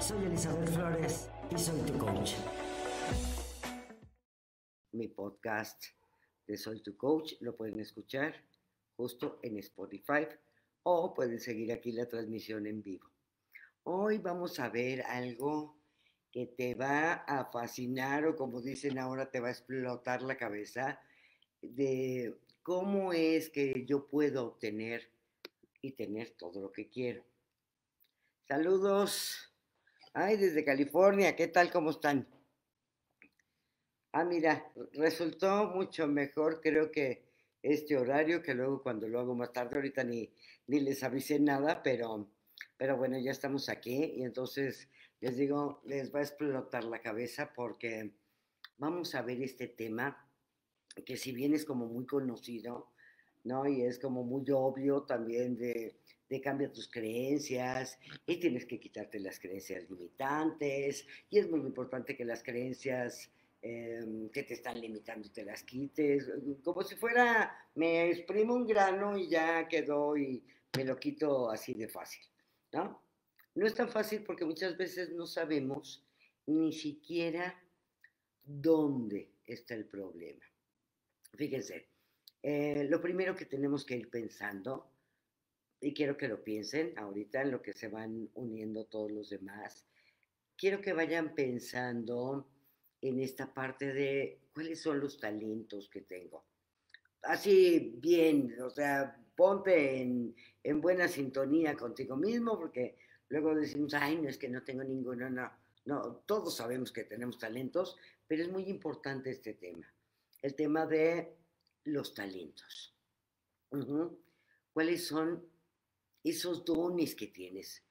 Soy Elizabeth Flores y soy tu coach. Mi podcast de Soy tu coach lo pueden escuchar justo en Spotify o pueden seguir aquí la transmisión en vivo. Hoy vamos a ver algo que te va a fascinar o como dicen ahora te va a explotar la cabeza de cómo es que yo puedo obtener y tener todo lo que quiero. Saludos. Ay, desde California, ¿qué tal? ¿Cómo están? Ah, mira, resultó mucho mejor, creo que este horario, que luego cuando lo hago más tarde, ahorita ni, ni les avisé nada, pero, pero bueno, ya estamos aquí y entonces les digo, les va a explotar la cabeza porque vamos a ver este tema que si bien es como muy conocido, ¿no? Y es como muy obvio también de, de cambia tus creencias y tienes que quitarte las creencias limitantes y es muy importante que las creencias em, que te están limitando te las quites, como si fuera, me exprimo un grano y ya quedó y me lo quito así de fácil, ¿no? No es tan fácil porque muchas veces no sabemos ni siquiera dónde está el problema. Fíjense, eh, lo primero que tenemos que ir pensando, y quiero que lo piensen ahorita en lo que se van uniendo todos los demás, quiero que vayan pensando en esta parte de cuáles son los talentos que tengo. Así bien, o sea, ponte en, en buena sintonía contigo mismo, porque luego decimos, ay, no es que no tengo ninguno, no, no, todos sabemos que tenemos talentos, pero es muy importante este tema, el tema de los talentos. ¿Cuáles son esos dones que tienes?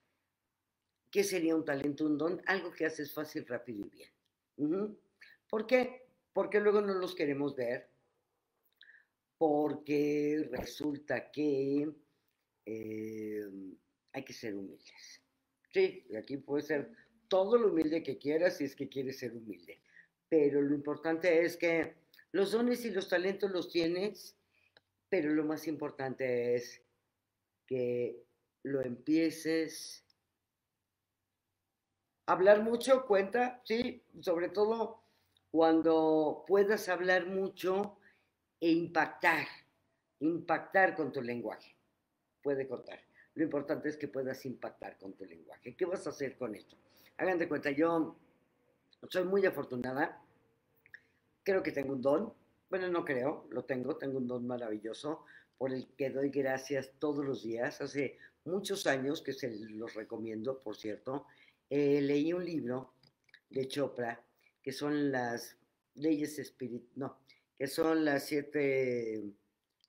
¿Qué sería un talento, un don? Algo que haces fácil, rápido y bien. ¿Por qué? Porque luego no los queremos ver, porque resulta que eh, hay que ser humildes. Sí, aquí puede ser todo lo humilde que quieras si es que quieres ser humilde. Pero lo importante es que los dones y los talentos los tienes, pero lo más importante es que lo empieces. Hablar mucho cuenta, sí, sobre todo cuando puedas hablar mucho e impactar, impactar con tu lenguaje. Puede contar. Lo importante es que puedas impactar con tu lenguaje. ¿Qué vas a hacer con esto? Hagan cuenta, yo soy muy afortunada. Creo que tengo un don. Bueno, no creo, lo tengo. Tengo un don maravilloso por el que doy gracias todos los días. Hace muchos años que se los recomiendo, por cierto. Eh, leí un libro de Chopra que son las leyes espirituales, no, que son las siete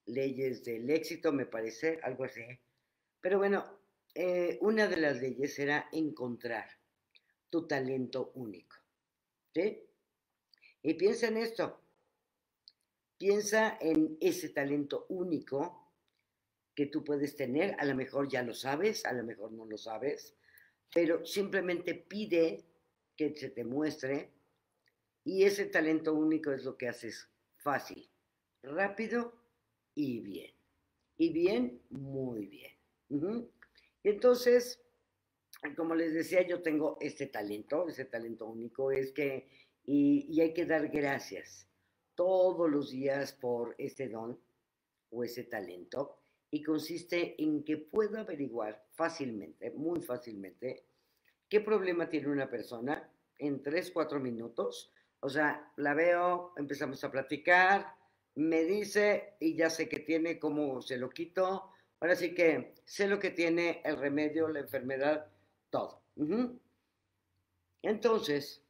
leyes del éxito, me parece, algo así. Pero bueno, eh, una de las leyes era encontrar tu talento único. ¿Sí? Y piensa en esto. Piensa en ese talento único que tú puedes tener. A lo mejor ya lo sabes, a lo mejor no lo sabes, pero simplemente pide que se te muestre. Y ese talento único es lo que haces fácil, rápido y bien. Y bien, muy bien. Y entonces, como les decía, yo tengo este talento, ese talento único es que, y, hay que dar gracias todos los días por ese don o ese talento, y consiste en que puedo averiguar fácilmente, muy fácilmente, qué problema tiene una persona en tres, cuatro minutos. O sea, la veo, empezamos a platicar, me dice y ya sé que tiene, cómo se lo quito, Ahora sí que sé lo que tiene el remedio, la enfermedad, todo. Entonces,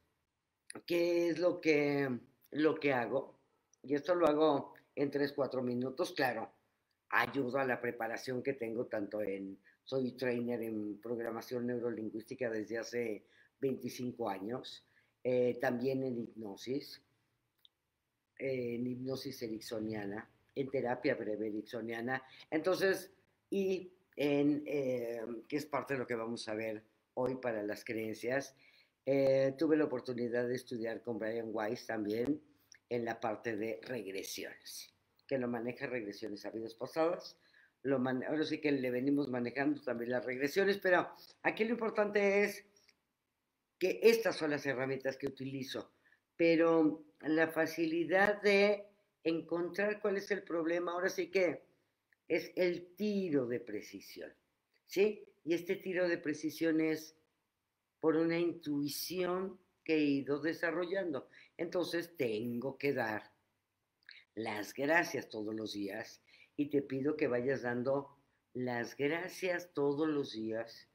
¿qué es lo que, lo que hago? Y esto lo hago en 3, 4 minutos, claro. Ayudo a la preparación que tengo tanto en, soy trainer en programación neurolingüística desde hace 25 años, eh, también en hipnosis, en hipnosis ericksoniana, en terapia breve ericksoniana. Entonces, y en, eh, que es parte de lo que vamos a ver hoy para las creencias. Eh, tuve la oportunidad de estudiar con Brian Weiss también en la parte de regresiones, que lo maneja regresiones a vidas pasadas. Lo ahora sí que le venimos manejando también las regresiones, pero aquí lo importante es que estas son las herramientas que utilizo, pero la facilidad de encontrar cuál es el problema, ahora sí que es el tiro de precisión, ¿sí? Y este tiro de precisión es por una intuición que he ido desarrollando. Entonces tengo que dar las gracias todos los días y te pido que vayas dando las gracias todos los días,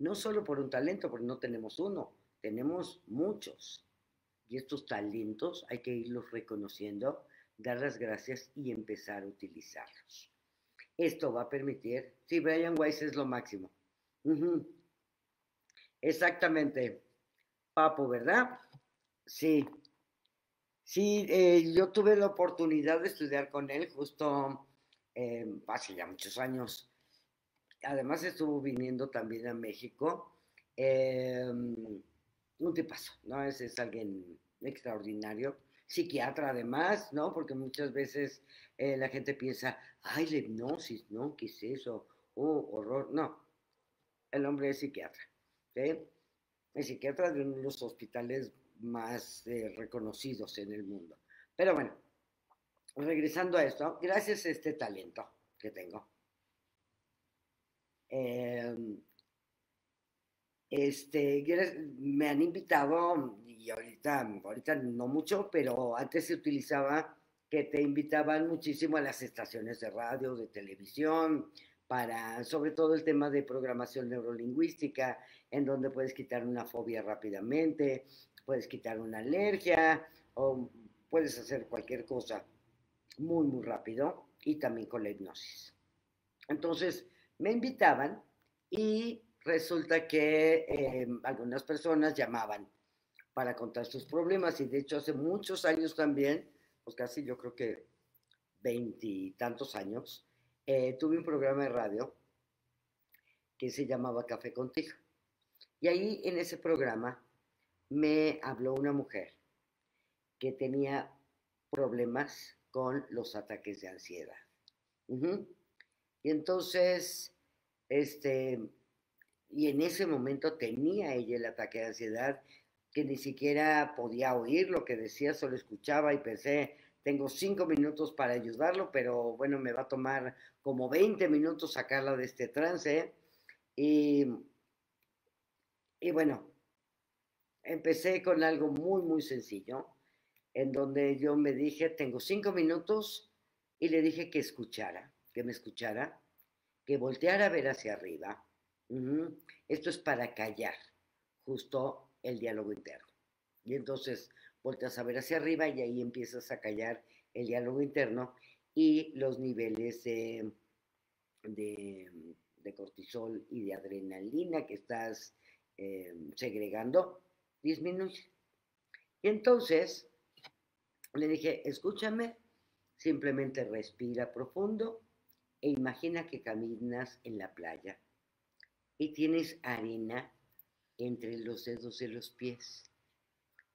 no solo por un talento, porque no tenemos uno, tenemos muchos. Y estos talentos hay que irlos reconociendo, dar las gracias y empezar a utilizarlos. Esto va a permitir, sí, Brian Weiss es lo máximo. Exactamente, Papo, ¿verdad? Sí. Sí, eh, yo tuve la oportunidad de estudiar con él justo eh, hace ya muchos años. Además estuvo viniendo también a México. Eh, un tipazo, ¿no? Ese es alguien extraordinario. Psiquiatra además, ¿no? Porque muchas veces la gente piensa, ay, la hipnosis, ¿no? ¿Qué es eso? Oh, horror. No, el hombre es psiquiatra. ¿sí? Es psiquiatra de uno de los hospitales más eh, reconocidos en el mundo. Pero bueno, regresando a esto, gracias a este talento que tengo, em, este, me han invitado, y ahorita, ahorita no mucho, pero antes se utilizaba que te invitaban muchísimo a las estaciones de radio, de televisión, para sobre todo el tema de programación neurolingüística, en donde puedes quitar una fobia rápidamente, puedes quitar una alergia o puedes hacer cualquier cosa muy, muy rápido y también con la hipnosis. Entonces, me invitaban y resulta que eh, algunas personas llamaban para contar sus problemas y de hecho hace muchos años también, pues casi yo creo que veintitantos años, eh, tuve un programa de radio que se llamaba Café Contigo. Y ahí en ese programa me habló una mujer que tenía problemas con los ataques de ansiedad. Y entonces, este, y en ese momento tenía ella el ataque de ansiedad que ni siquiera podía oír lo que decía, solo escuchaba y pensé, tengo cinco minutos para ayudarlo, pero bueno, me va a tomar como 20 minutos sacarla de este trance. Y, y bueno, empecé con algo muy, muy sencillo, en donde yo me dije, tengo cinco minutos, y le dije que escuchara, que me escuchara, que volteara a ver hacia arriba. Esto es para callar justo el diálogo interno. Y entonces volteas a ver hacia arriba y ahí empiezas a callar el diálogo interno y los niveles de, de, cortisol y de adrenalina que estás eh, segregando disminuye. Y entonces le dije, escúchame, simplemente respira profundo e imagina que caminas en la playa y tienes arena entre los dedos de los pies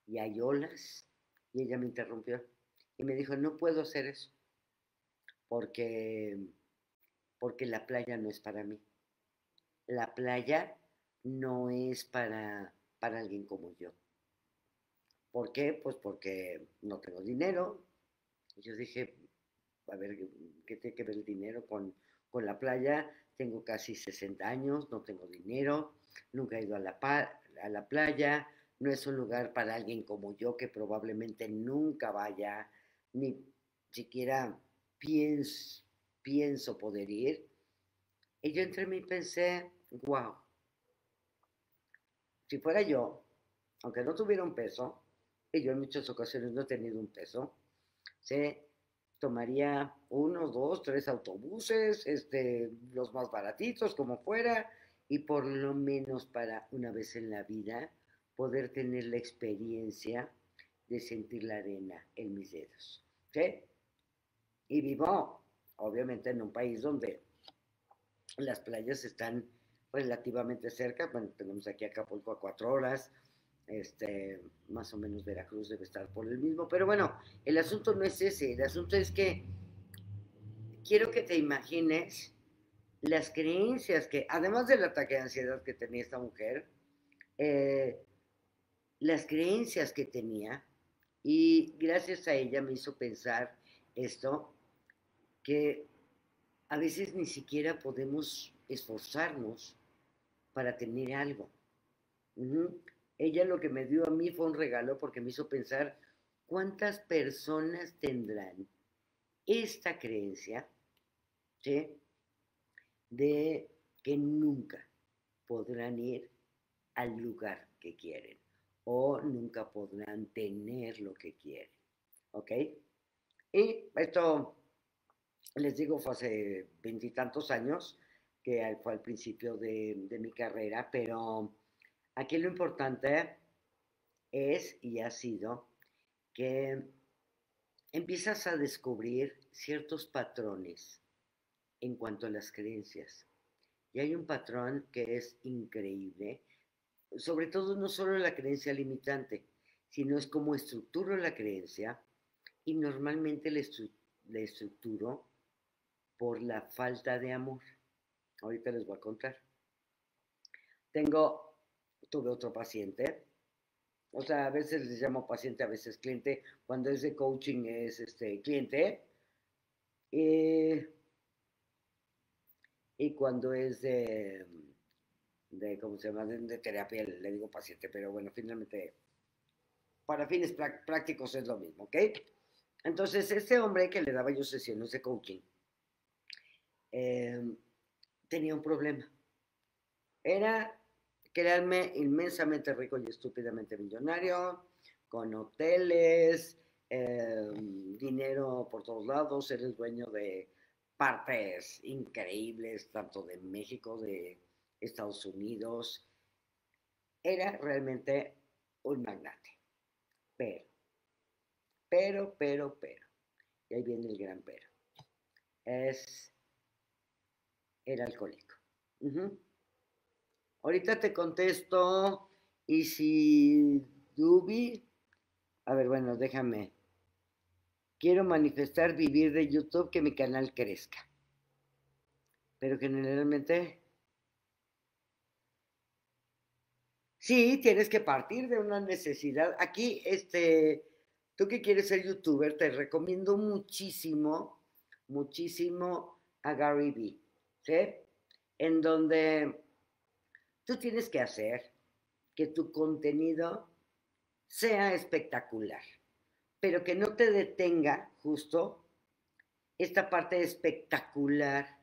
y hay olas. Y ella me interrumpió y me dijo, no puedo hacer eso porque, porque la playa no es para mí. La playa no es para, para alguien como yo. ¿Por qué? Pues porque no tengo dinero. Y yo dije, a ver, ¿qué tiene que ver el dinero con, con la playa? Tengo casi 60 años, no tengo dinero, nunca he ido a la, a la playa, no es un lugar para alguien como yo que probablemente nunca vaya, ni siquiera pienso, pienso poder ir. Y yo entre mí pensé, wow, si fuera yo, aunque no tuviera un peso, y yo en muchas ocasiones no he tenido un peso, se tomaría uno, dos, tres autobuses, este, los más baratitos, como fuera, y por lo menos para una vez en la vida poder tener la experiencia de sentir la arena en mis dedos. Y vivo, obviamente, en un país donde las playas están relativamente cerca. Bueno, tenemos aquí Acapulco a cuatro horas. Este, más o menos Veracruz debe estar por el mismo. Pero bueno, el asunto no es ese. El asunto es que quiero que te imagines las creencias que, además del ataque de ansiedad que tenía esta mujer, eh, las creencias que tenía y gracias a ella me hizo pensar esto, que a veces ni siquiera podemos esforzarnos para tener algo. Ella lo que me dio a mí fue un regalo porque me hizo pensar cuántas personas tendrán esta creencia de que nunca podrán ir al lugar que quieren o nunca podrán tener lo que quieren. ¿Ok? Y esto, les digo, fue hace veintitantos años, que fue al principio de, mi carrera, pero aquí lo importante es y ha sido que empiezas a descubrir ciertos patrones en cuanto a las creencias. Y hay un patrón que es increíble, sobre todo no solo la creencia limitante, sino es como estructuro la creencia y normalmente la, estructuro por la falta de amor. Ahorita les voy a contar. Tengo, tuve otro paciente, o sea, a veces les llamo paciente, a veces cliente, cuando es de coaching es este cliente. Eh, y cuando es de, ¿cómo se llama?, de, terapia, le digo paciente, pero bueno, finalmente, para fines prácticos es lo mismo, ¿ok? Entonces, este hombre que le daba yo sesiones de coaching, em, tenía un problema. Era, crearme inmensamente rico y estúpidamente millonario, con hoteles, em, dinero por todos lados, eres dueño de partes increíbles, tanto de México, de Estados Unidos. Era realmente un magnate. Pero, pero, pero, pero, y ahí viene el gran pero, es el alcohólico. Ahorita te contesto, y si Dubi, a ver, bueno, déjame Quiero manifestar vivir de YouTube que mi canal crezca. Pero generalmente... Sí, tienes que partir de una necesidad. Aquí, este, tú que quieres ser youtuber, te recomiendo muchísimo, muchísimo a Gary Vee, ¿sí? En donde tú tienes que hacer que tu contenido sea espectacular pero que no te detenga justo esta parte espectacular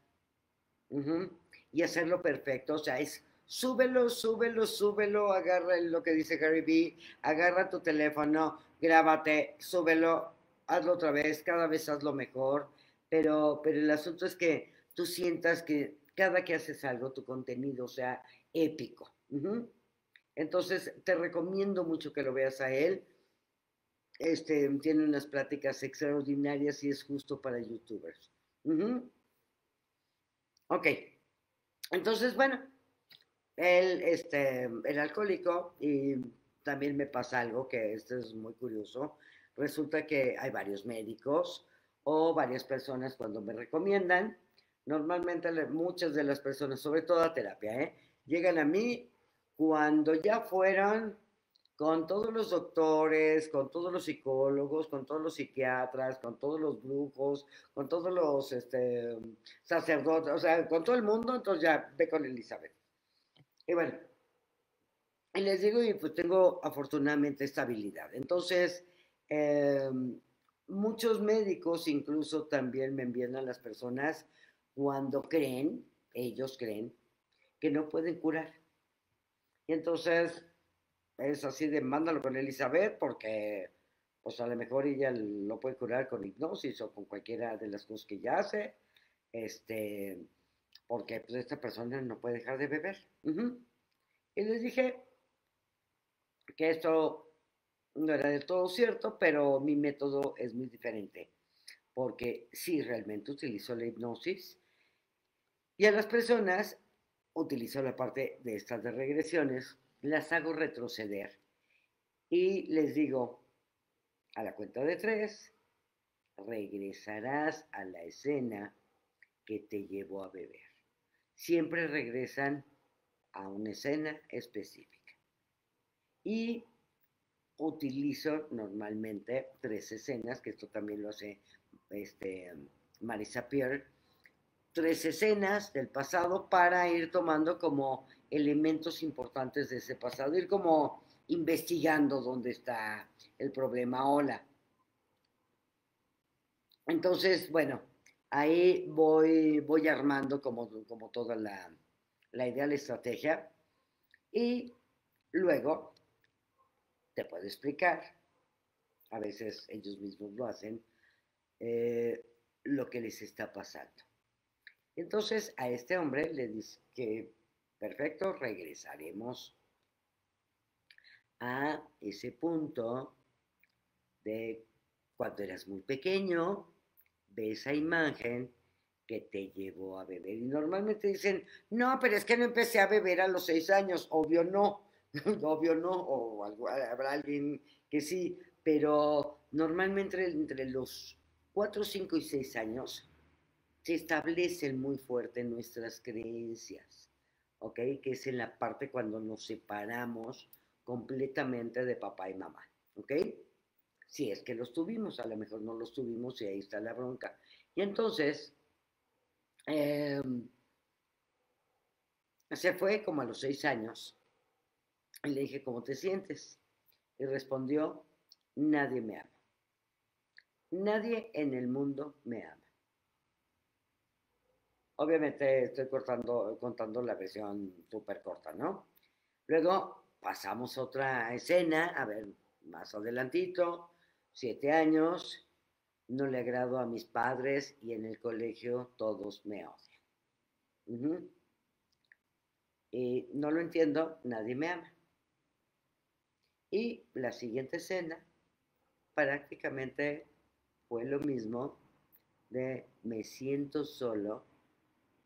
y hacerlo perfecto. O sea, es súbelo, súbelo, súbelo, agarra lo que dice Gary B, agarra tu teléfono, grábate, súbelo, hazlo otra vez, cada vez hazlo mejor, pero, pero el asunto es que tú sientas que cada que haces algo, tu contenido sea épico. Entonces, te recomiendo mucho que lo veas a él. Este, tiene unas pláticas extraordinarias y es justo para youtubers. Ok, entonces, bueno, él, este, el alcohólico, y también me pasa algo que esto es muy curioso, resulta que hay varios médicos o varias personas cuando me recomiendan, normalmente muchas de las personas, sobre todo a terapia, ¿eh? llegan a mí cuando ya fueron con todos los doctores, con todos los psicólogos, con todos los psiquiatras, con todos los brujos, con todos los este, sacerdotes, o sea, con todo el mundo, entonces ya ve con Elizabeth. Y bueno, y les digo, y pues tengo afortunadamente estabilidad. Entonces, em, muchos médicos incluso también me envían a las personas cuando creen, ellos creen, que no pueden curar. Y entonces es así de mándalo con Elizabeth porque pues a lo mejor ella lo puede curar con hipnosis o con cualquiera de las cosas que ella hace, este, porque pues esta persona no puede dejar de beber. Y les dije que esto no era del todo cierto, pero mi método es muy diferente, porque sí realmente utilizo la hipnosis y a las personas utilizo la parte de estas de regresiones las hago retroceder y les digo, a la cuenta de tres, regresarás a la escena que te llevó a beber. Siempre regresan a una escena específica. Y utilizo normalmente tres escenas, que esto también lo hace este, Marisa Pierre, tres escenas del pasado para ir tomando como elementos importantes de ese pasado, ir como investigando dónde está el problema. Hola. Entonces, bueno, ahí voy, voy armando como, como toda la, la idea, la estrategia. Y luego te puedo explicar, a veces ellos mismos lo hacen, eh, lo que les está pasando. Entonces a este hombre le dice que, perfecto, regresaremos a ese punto de cuando eras muy pequeño, ve esa imagen que te llevó a beber. Y normalmente dicen, no, pero es que no empecé a beber a los seis años, obvio no, obvio no, o habrá alguien que sí, pero normalmente entre los cuatro, cinco y seis años se establecen muy fuerte nuestras creencias, ¿ok? Que es en la parte cuando nos separamos completamente de papá y mamá, ¿ok? Si es que los tuvimos, a lo mejor no los tuvimos y ahí está la bronca. Y entonces, em, se fue como a los seis años y le dije, ¿cómo te sientes? Y respondió, nadie me ama. Nadie en el mundo me ama. Obviamente estoy cortando, contando la versión súper corta, ¿no? Luego pasamos otra escena, a ver, más adelantito, siete años, no le agrado a mis padres y en el colegio todos me odian. Y no lo entiendo, nadie me ama. Y la siguiente escena prácticamente fue lo mismo de me siento solo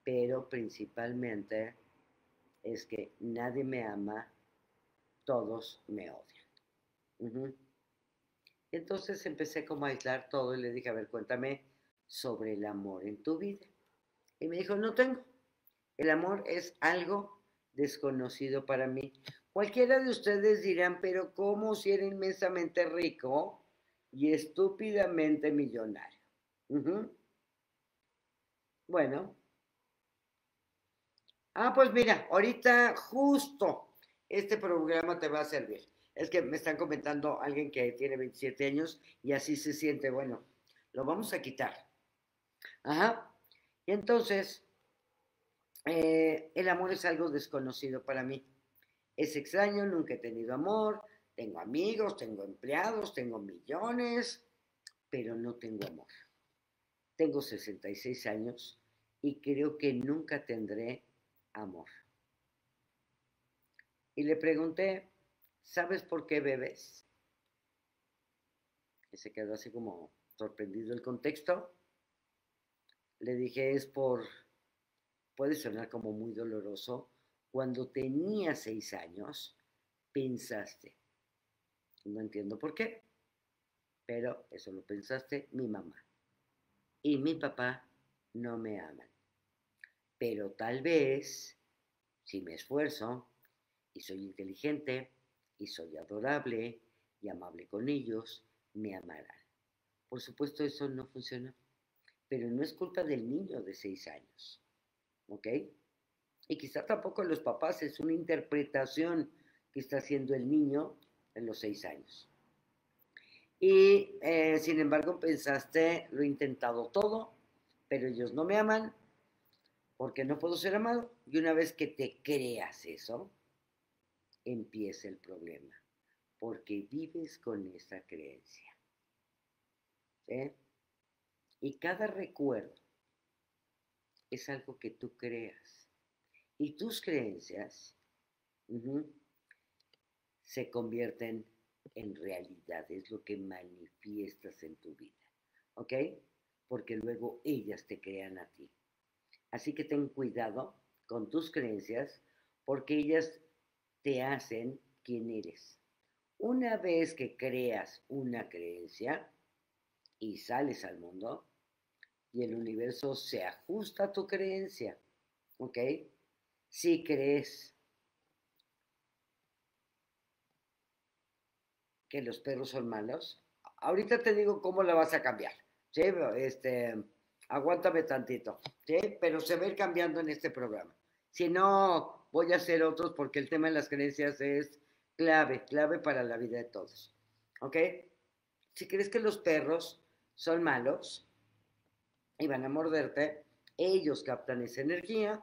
pero principalmente es que nadie me ama, todos me odian. Entonces empecé como a aislar todo y le dije, a ver, cuéntame sobre el amor en tu vida. Y me dijo, no tengo. El amor es algo desconocido para mí. Cualquiera de ustedes dirán, pero ¿cómo si era inmensamente rico y estúpidamente millonario? Bueno, Ah, pues mira, ahorita justo este programa te va a servir. Es que me están comentando alguien que tiene 27 años y así se siente. Bueno, lo vamos a quitar. Ajá. Y entonces, eh, el amor es algo desconocido para mí. Es extraño, nunca he tenido amor. Tengo amigos, tengo empleados, tengo millones, pero no tengo amor. Tengo 66 años y creo que nunca tendré amor. Y le pregunté, ¿sabes por qué bebes? Y se quedó así como sorprendido el contexto. Le dije, es por, puede sonar como muy doloroso, cuando tenía seis años, pensaste, no entiendo por qué, pero eso lo pensaste mi mamá. Y mi papá no me aman pero tal vez, si me esfuerzo y soy inteligente y soy adorable y amable con ellos, me amarán. Por supuesto, eso no funciona, pero no es culpa del niño de seis años, ¿ok? Y quizá tampoco los papás, es una interpretación que está haciendo el niño en los seis años. Y eh, sin embargo pensaste, lo he intentado todo, pero ellos no me aman, porque no puedo ser amado. Y una vez que te creas eso, empieza el problema, porque vives con esa creencia. Y cada recuerdo es algo que tú creas. Y tus creencias se convierten en realidad, es lo que manifiestas en tu vida. ¿Ok? Porque luego ellas te crean a ti. Así que ten cuidado con tus creencias porque ellas te hacen quien eres. Una vez que creas una creencia y sales al mundo y el universo se ajusta a tu creencia, ¿ok? Si crees que los perros son malos? Ahorita te digo cómo la vas a cambiar. ¿sí? Este, aguántame tantito. ¿sí? Pero se va a ir cambiando en este programa. Si no, voy a hacer otros porque el tema de las creencias es clave, clave para la vida de todos. ¿Ok? Si crees que los perros son malos y van a morderte, ellos captan esa energía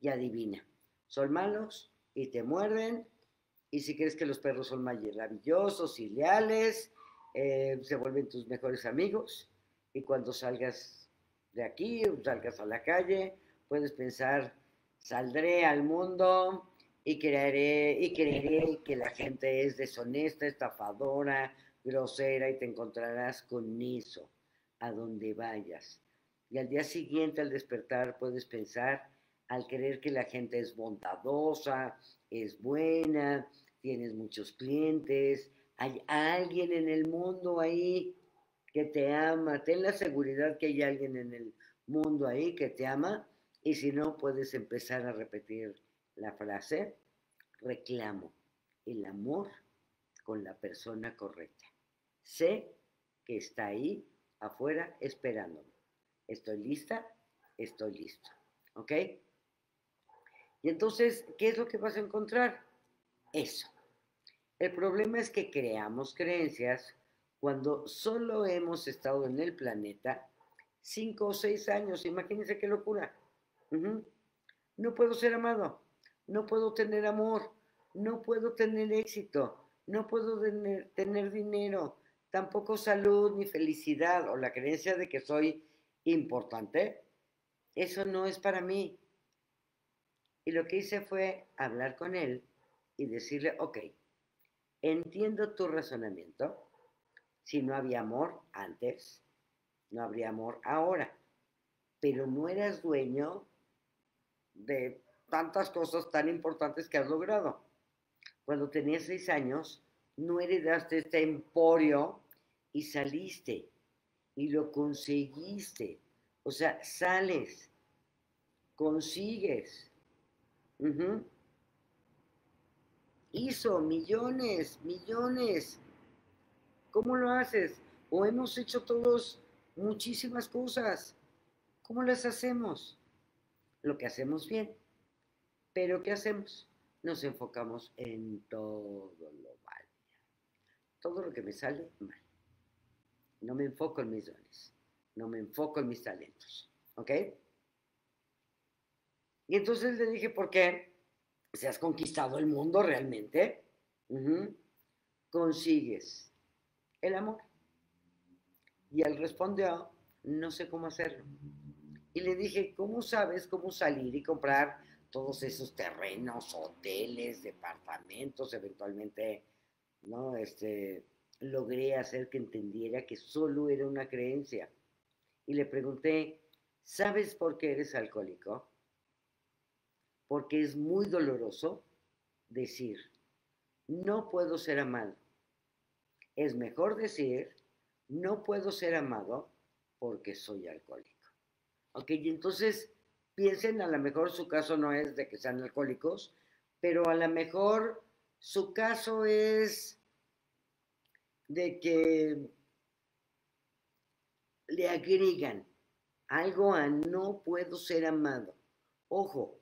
y adivina. Son malos y te muerden. Y si crees que los perros son maravillosos y leales, eh, se vuelven tus mejores amigos. Y cuando salgas de aquí, salgas a la calle, puedes pensar, saldré al mundo y creeré, y creeré que la gente es deshonesta, estafadora, grosera y te encontrarás con eso a donde vayas. Y al día siguiente al despertar puedes pensar, al creer que la gente es bondadosa, es buena, tienes muchos clientes, hay alguien en el mundo ahí que te ama, ten la seguridad que hay alguien en el mundo ahí que te ama y si no puedes empezar a repetir la frase, reclamo el amor con la persona correcta. Sé que está ahí afuera esperándome. Estoy lista, estoy listo. ¿Ok? Y entonces, ¿qué es lo que vas a encontrar? Eso. El problema es que creamos creencias cuando solo hemos estado en el planeta cinco o seis años. Imagínense qué locura. No puedo ser amado, no puedo tener amor, no puedo tener éxito, no puedo tener, tener dinero, tampoco salud ni felicidad o la creencia de que soy importante. Eso no es para mí. Y lo que hice fue hablar con él y decirle, ok, entiendo tu razonamiento. Si no había amor antes, no habría amor ahora. Pero no eras dueño de tantas cosas tan importantes que has logrado. Cuando tenías seis años, no heredaste este emporio y saliste y lo conseguiste. O sea, sales, consigues. Hizo millones, millones. ¿Cómo lo haces? O hemos hecho todos muchísimas cosas. ¿Cómo las hacemos? Lo que hacemos bien. Pero ¿qué hacemos? Nos enfocamos en todo lo mal. Todo lo que me sale mal. No me enfoco en mis dones. No me enfoco en mis talentos. ¿Ok? Y entonces le dije, ¿por qué? Si has conquistado el mundo realmente, consigues el amor. Y él respondió, no sé cómo hacerlo. Y le dije, ¿cómo sabes cómo salir y comprar todos esos terrenos, hoteles, departamentos, eventualmente, ¿no? Este, logré hacer que entendiera que solo era una creencia. Y le pregunté, ¿sabes por qué eres alcohólico? Porque es muy doloroso decir, no puedo ser amado. Es mejor decir, no puedo ser amado porque soy alcohólico. Ok, y entonces piensen, a lo mejor su caso no es de que sean alcohólicos, pero a lo mejor su caso es de que le agregan algo a no puedo ser amado. Ojo,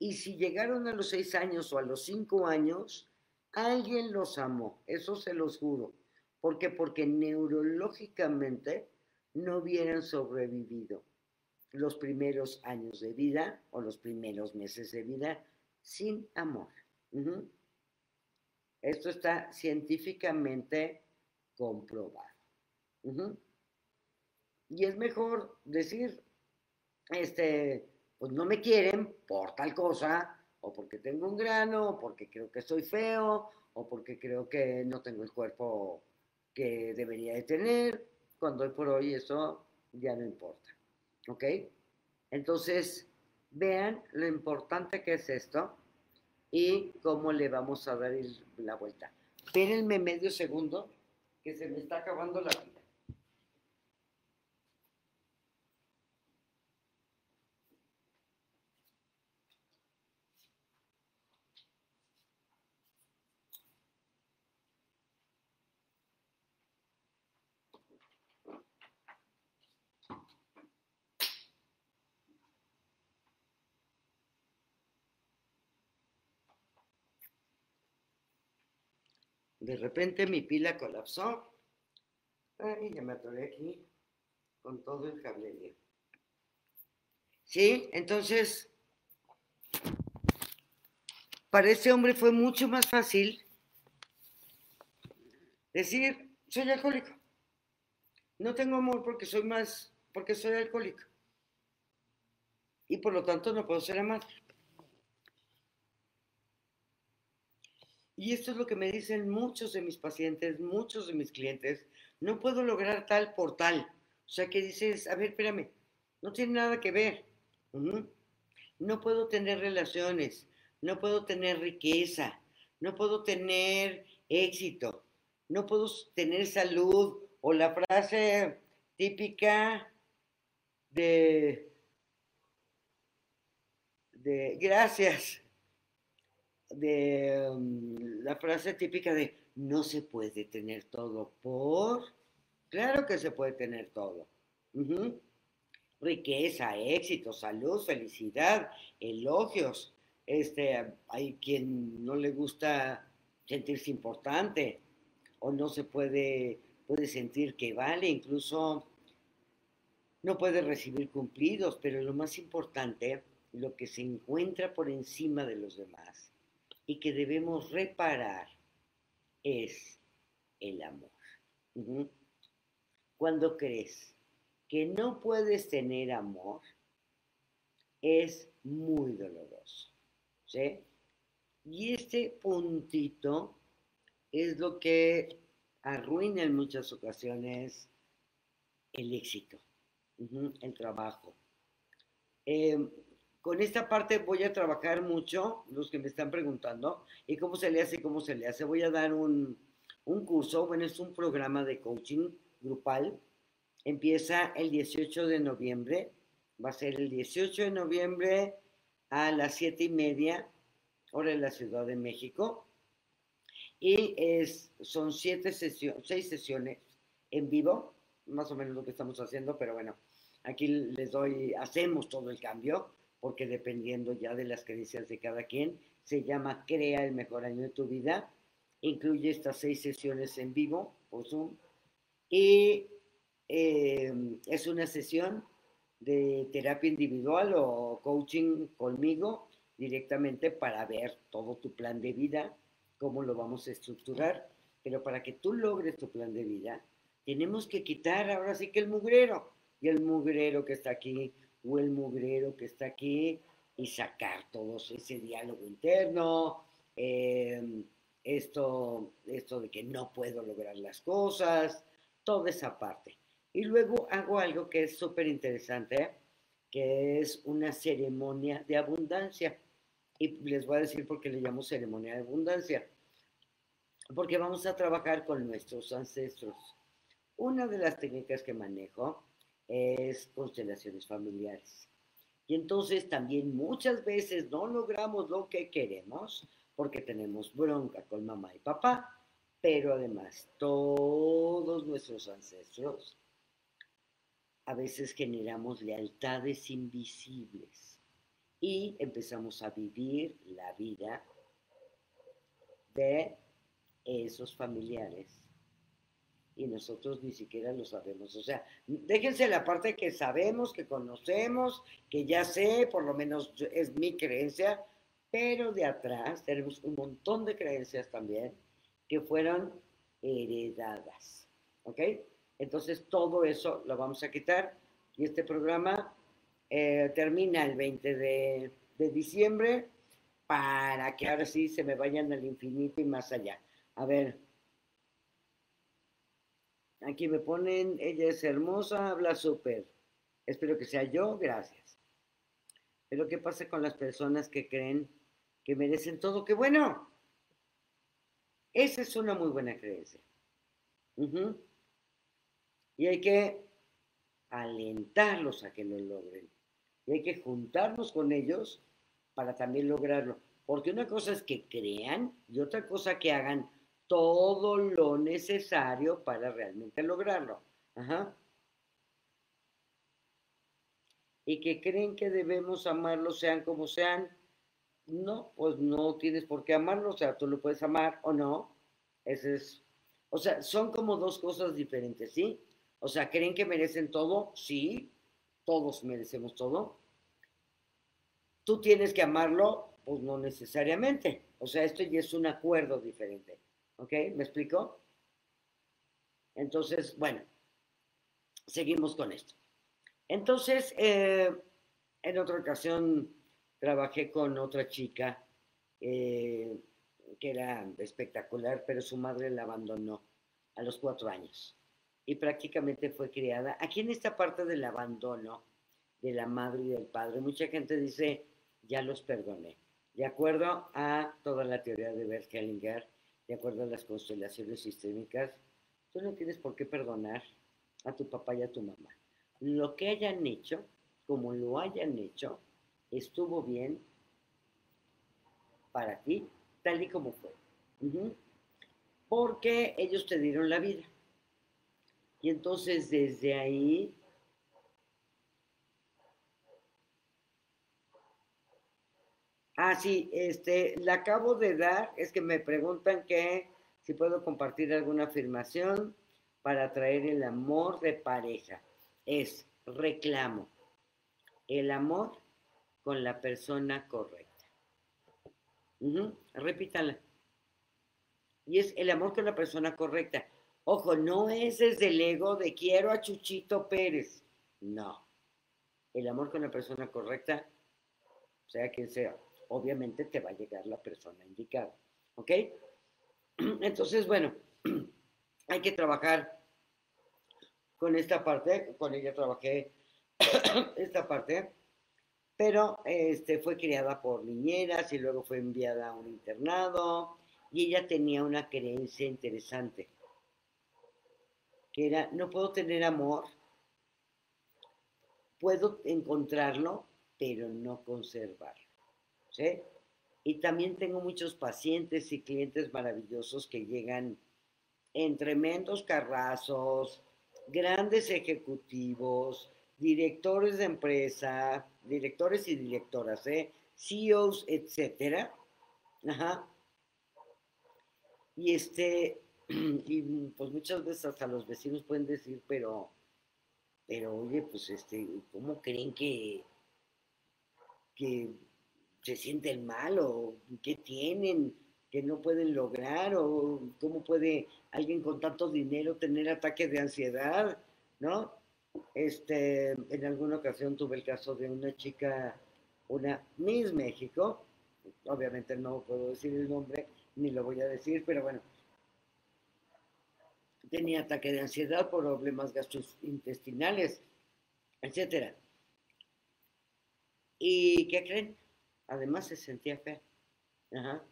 y si llegaron a los seis años o a los cinco años, alguien los amó, eso se los juro. ¿Por qué? Porque neurológicamente no hubieran sobrevivido los primeros años de vida o los primeros meses de vida sin amor. Esto está científicamente comprobado. Y es mejor decir, este, pues no me quieren por tal cosa, o porque tengo un grano, o porque creo que soy feo, o porque creo que no tengo el cuerpo que debería de tener, cuando hoy por hoy eso ya no importa. ¿Ok? Entonces, vean lo importante que es esto y cómo le vamos a dar la vuelta. Espérenme medio segundo que se me está acabando la de repente mi pila colapsó. Ay, ya me atoré aquí con todo el cablerío. Sí, entonces, para ese hombre fue mucho más fácil decir, soy alcohólico. No tengo amor porque soy más, porque soy alcohólico. Y por lo tanto no puedo ser amado. Y esto es lo que me dicen muchos de mis pacientes, muchos de mis clientes. No puedo lograr tal por tal. O sea que dices, a ver, espérame, no tiene nada que ver. No puedo tener relaciones, no puedo tener riqueza, no puedo tener éxito, no puedo tener salud. O la frase típica de, de gracias, de um, la frase típica de no se puede tener todo por, claro que se puede tener todo. Riqueza, éxito, salud, felicidad, elogios. Este, hay quien no le gusta sentirse importante o no se puede, puede sentir que vale, incluso no puede recibir cumplidos, pero lo más importante, lo que se encuentra por encima de los demás, y que debemos reparar es el amor. Cuando crees que no puedes tener amor, es muy doloroso. ¿sí? Y este puntito es lo que arruina en muchas ocasiones el éxito, el trabajo. Em, con esta parte voy a trabajar mucho, los que me están preguntando, y cómo se le hace, cómo se le hace. Voy a dar un, curso, bueno, es un programa de coaching grupal. Empieza el 18 de noviembre, va a ser el 18 de noviembre a las 7 y media, hora de la Ciudad de México. Y es, son siete sesiones, seis sesiones en vivo, más o menos lo que estamos haciendo, pero bueno, aquí les doy, hacemos todo el cambio porque dependiendo ya de las creencias de cada quien, se llama Crea el mejor año de tu vida. Incluye estas seis sesiones en vivo por Zoom y em, es una sesión de terapia individual o coaching conmigo directamente para ver todo tu plan de vida, cómo lo vamos a estructurar. Pero para que tú logres tu plan de vida, tenemos que quitar ahora sí que el mugrero. Y el mugrero que está aquí o el mugrero que está aquí y sacar todo ese diálogo interno, em, esto, esto de que no puedo lograr las cosas, toda esa parte. Y luego hago algo que es súper interesante, que es una ceremonia de abundancia. Y les voy a decir por qué le llamo ceremonia de abundancia. Porque vamos a trabajar con nuestros ancestros. Una de las técnicas que manejo es constelaciones familiares. Y entonces también muchas veces no logramos lo que queremos porque tenemos bronca con mamá y papá, pero además todos nuestros ancestros a veces generamos lealtades invisibles y empezamos a vivir la vida de esos familiares y nosotros ni siquiera lo sabemos. O sea, déjense la parte que sabemos, que conocemos, que ya sé, por lo menos es mi creencia, pero de atrás tenemos un montón de creencias también que fueron heredadas. ¿Ok? Entonces todo eso lo vamos a quitar y este programa eh, termina el 20 de, de diciembre para que ahora sí se me vayan al infinito y más allá. A ver, Aquí me ponen, ella es hermosa, habla súper. Espero que sea yo, gracias. Pero ¿qué pasa con las personas que creen que merecen todo? ¡Qué bueno! Esa es una muy buena creencia. Y hay que alentarlos a que lo logren. Y hay que juntarnos con ellos para también lograrlo. Porque una cosa es que crean y otra cosa que hagan todo lo necesario para realmente lograrlo. Ajá. Y que creen que debemos amarlos sean como sean. No, pues no tienes por qué amarlo, o sea, tú lo puedes amar o no, Ese es, o sea, son como dos cosas diferentes, ¿sí? O sea, ¿creen que merecen todo? Sí, todos merecemos todo. ¿Tú tienes que amarlo? Pues no necesariamente. O sea, esto ya es un acuerdo diferente. ¿Ok? ¿Me explico? Entonces, bueno, seguimos con esto. Entonces, eh, en otra ocasión trabajé con otra chica eh, que era espectacular, pero su madre la abandonó a los cuatro años y prácticamente fue criada. Aquí en esta parte del abandono de la madre y del padre, mucha gente dice, ya los perdoné. De acuerdo a toda la teoría de Bert Hellinger, de acuerdo a las constelaciones sistémicas, tú no tienes por qué perdonar a tu papá y a tu mamá. Lo que hayan hecho, como lo hayan hecho, estuvo bien para ti, tal y como fue. Porque ellos te dieron la vida. Y entonces desde ahí Ah, sí, este, la acabo de dar, es que me preguntan que si puedo compartir alguna afirmación para atraer el amor de pareja. Es reclamo el amor con la persona correcta. Repítala. Y es el amor con la persona correcta. Ojo, no es desde el ego de quiero a Chuchito Pérez. No. El amor con la persona correcta, sea quien sea obviamente te va a llegar la persona indicada. ¿Ok? Entonces, bueno, hay que trabajar con esta parte, con ella trabajé esta parte, pero este, fue criada por niñeras y luego fue enviada a un internado y ella tenía una creencia interesante, que era, no puedo tener amor, puedo encontrarlo, pero no conservarlo. Y también tengo muchos pacientes y clientes maravillosos que llegan en tremendos carrazos, grandes ejecutivos, directores de empresa, directores y directoras, ¿eh? CEOs, etcétera. Ajá. Y este, y pues muchas veces hasta los vecinos pueden decir, pero, pero oye, pues este, ¿cómo creen que, que se sienten mal o qué tienen que no pueden lograr o cómo puede alguien con tanto dinero tener ataques de ansiedad, ¿no? Este, en alguna ocasión tuve el caso de una chica, una Miss México, obviamente no puedo decir el nombre ni lo voy a decir, pero bueno, tenía ataque de ansiedad por problemas gastrointestinales, etcétera. ¿Y qué creen? Además se sentía fea. Ajá.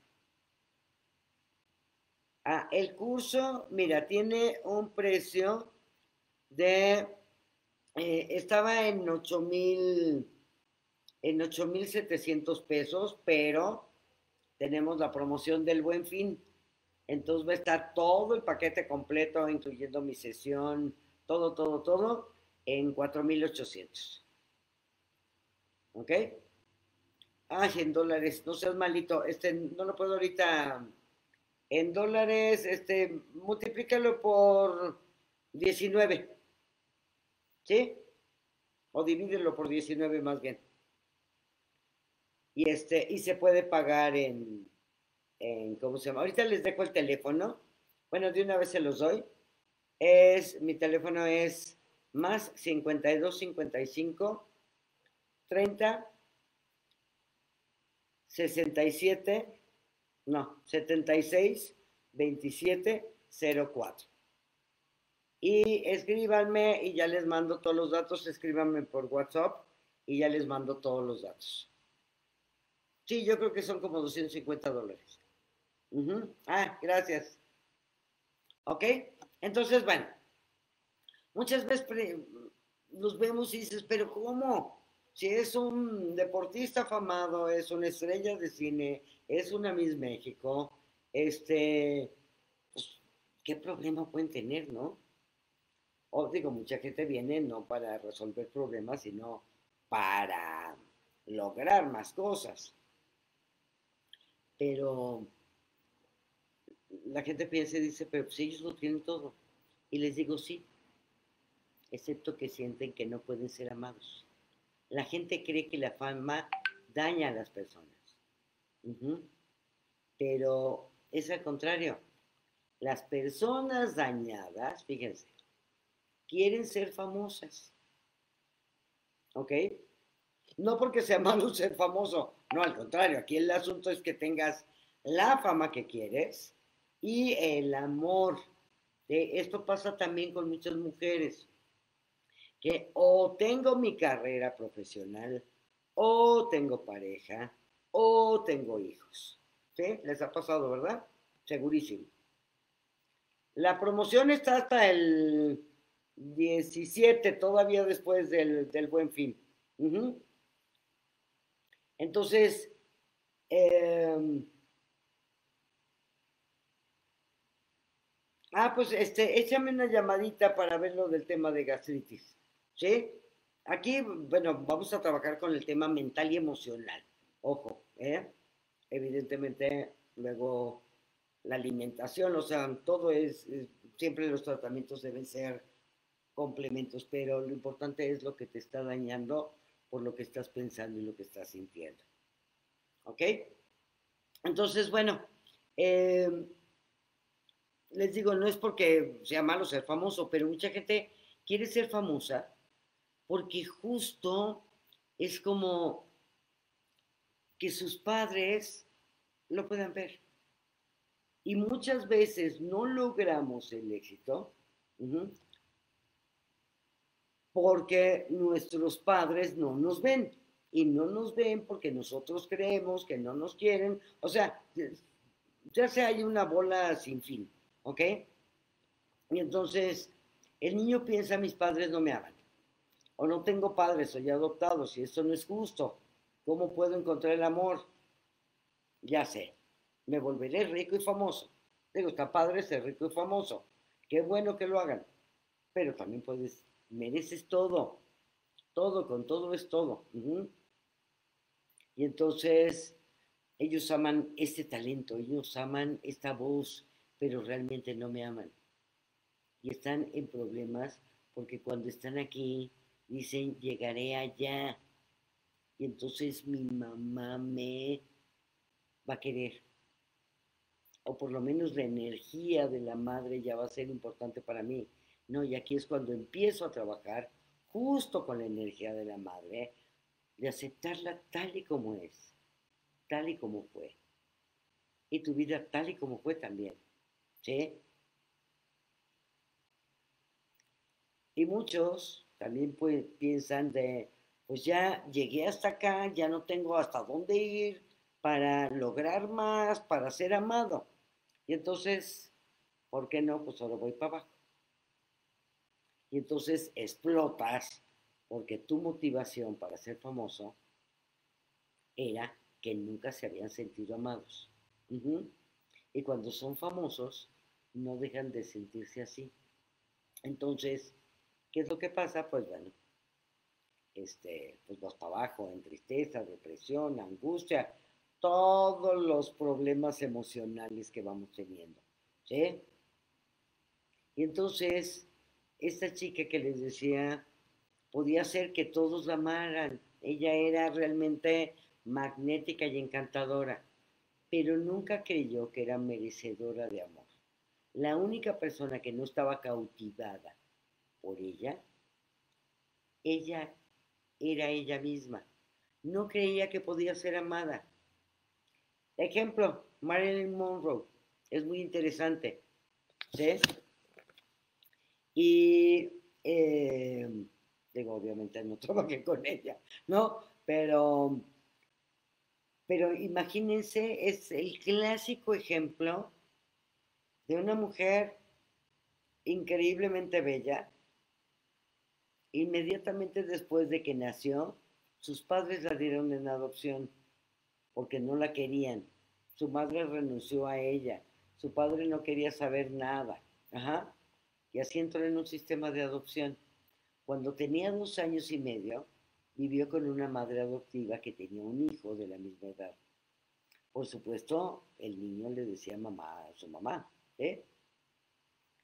Ah, el curso, mira, tiene un precio de, eh, estaba en 8 mil, en 8,700 pesos, pero tenemos la promoción del buen fin. Entonces va a estar todo el paquete completo, incluyendo mi sesión, todo, todo, todo, en 4,800. ¿Ok? Ay, en dólares, no seas malito, este, no lo puedo ahorita. En dólares, este, multiplícalo por 19. ¿Sí? O divídelo por 19 más bien. Y este, y se puede pagar en, en, ¿cómo se llama? Ahorita les dejo el teléfono. Bueno, de una vez se los doy. Es, mi teléfono es más 52 55 30 67, no, 76 27 04. Y escríbanme y ya les mando todos los datos, escríbanme por WhatsApp y ya les mando todos los datos. Sí, yo creo que son como 250 dólares. Ah, gracias. ¿Ok? Entonces, bueno, muchas veces nos vemos y dices, pero ¿cómo? Si es un deportista afamado, es una estrella de cine, es una Miss México, este, pues, ¿qué problema pueden tener, no? O digo, mucha gente viene no para resolver problemas, sino para lograr más cosas. Pero la gente piensa y dice, pero si ellos lo tienen todo. Y les digo, sí, excepto que sienten que no pueden ser amados. La gente cree que la fama daña a las personas. Pero es al contrario. Las personas dañadas, fíjense, quieren ser famosas. ¿Ok? No porque sea malo ser famoso, no, al contrario, aquí el asunto es que tengas la fama que quieres y el amor. esto pasa también con muchas mujeres, que o tengo mi carrera profesional, o tengo pareja, o tengo hijos. ¿Sí? Les ha pasado, ¿verdad? Segurísimo. La promoción está hasta el 17, todavía después del, buen fin. Entonces, em, ah, pues este, échame una llamadita para ver lo del tema de gastritis. ¿Sí? Aquí, bueno, vamos a trabajar con el tema mental y emocional. Ojo, ¿eh? Evidentemente, luego la alimentación, o sea, todo es, siempre los tratamientos deben ser complementos, pero lo importante es lo que te está dañando por lo que estás pensando y lo que estás sintiendo. ¿Ok? Entonces, bueno, eh, les digo, no es porque sea malo ser famoso, pero mucha gente quiere ser famosa porque justo es como que sus padres lo puedan ver. Y muchas veces no logramos el éxito porque nuestros padres no nos ven. Y no nos ven porque nosotros creemos que no nos quieren. O sea, ya se hay una bola sin fin, ¿ok? Y entonces el niño piensa, mis padres no me aman. O no tengo padres, soy adoptado, si esto no es justo. ¿Cómo puedo encontrar el amor? Ya sé, me volveré rico y famoso. Digo, está padre ser rico y famoso. Qué bueno que lo hagan. Pero también puedes mereces todo, todo, con todo es todo. Y entonces ellos aman este talento, ellos aman esta voz, pero realmente no me aman. Y están en problemas porque cuando están aquí dicen, llegaré allá. Y entonces mi mamá me va a querer. O por lo menos la energía de la madre ya va a ser importante para mí. No, y aquí es cuando empiezo a trabajar justo con la energía de la madre, de aceptarla tal y como es, tal y como fue. Y tu vida tal y como fue también. ¿Sí? Y muchos también pues, piensan de, pues ya llegué hasta acá, ya no tengo hasta dónde ir para lograr más, para ser amado. Y entonces, ¿por qué no? Pues solo voy para abajo y entonces explotas porque tu motivación para ser famoso era que nunca se habían sentido amados. Y cuando son famosos, no dejan de sentirse así. Entonces, ¿qué es lo que pasa? Pues bueno, este, pues vas para abajo en tristeza, depresión, angustia, todos los problemas emocionales que vamos teniendo. ¿Sí? Y entonces, esta chica que les decía, podía ser que todos la amaran. Ella era realmente magnética y encantadora, pero nunca creyó que era merecedora de amor. La única persona que no estaba cautivada por ella, ella era ella misma. No creía que podía ser amada. Ejemplo, Marilyn Monroe. Es muy interesante. ¿Sí? Y eh, digo, obviamente no trabajé con ella, ¿no? Pero, pero imagínense, es el clásico ejemplo de una mujer increíblemente bella. Inmediatamente después de que nació, sus padres la dieron en adopción porque no la querían. Su madre renunció a ella. Su padre no quería saber nada. Ajá y así entró en un sistema de adopción. Cuando tenía dos años y medio, vivió con una madre adoptiva que tenía un hijo de la misma edad. Por supuesto, el niño le decía mamá a su mamá, ¿eh?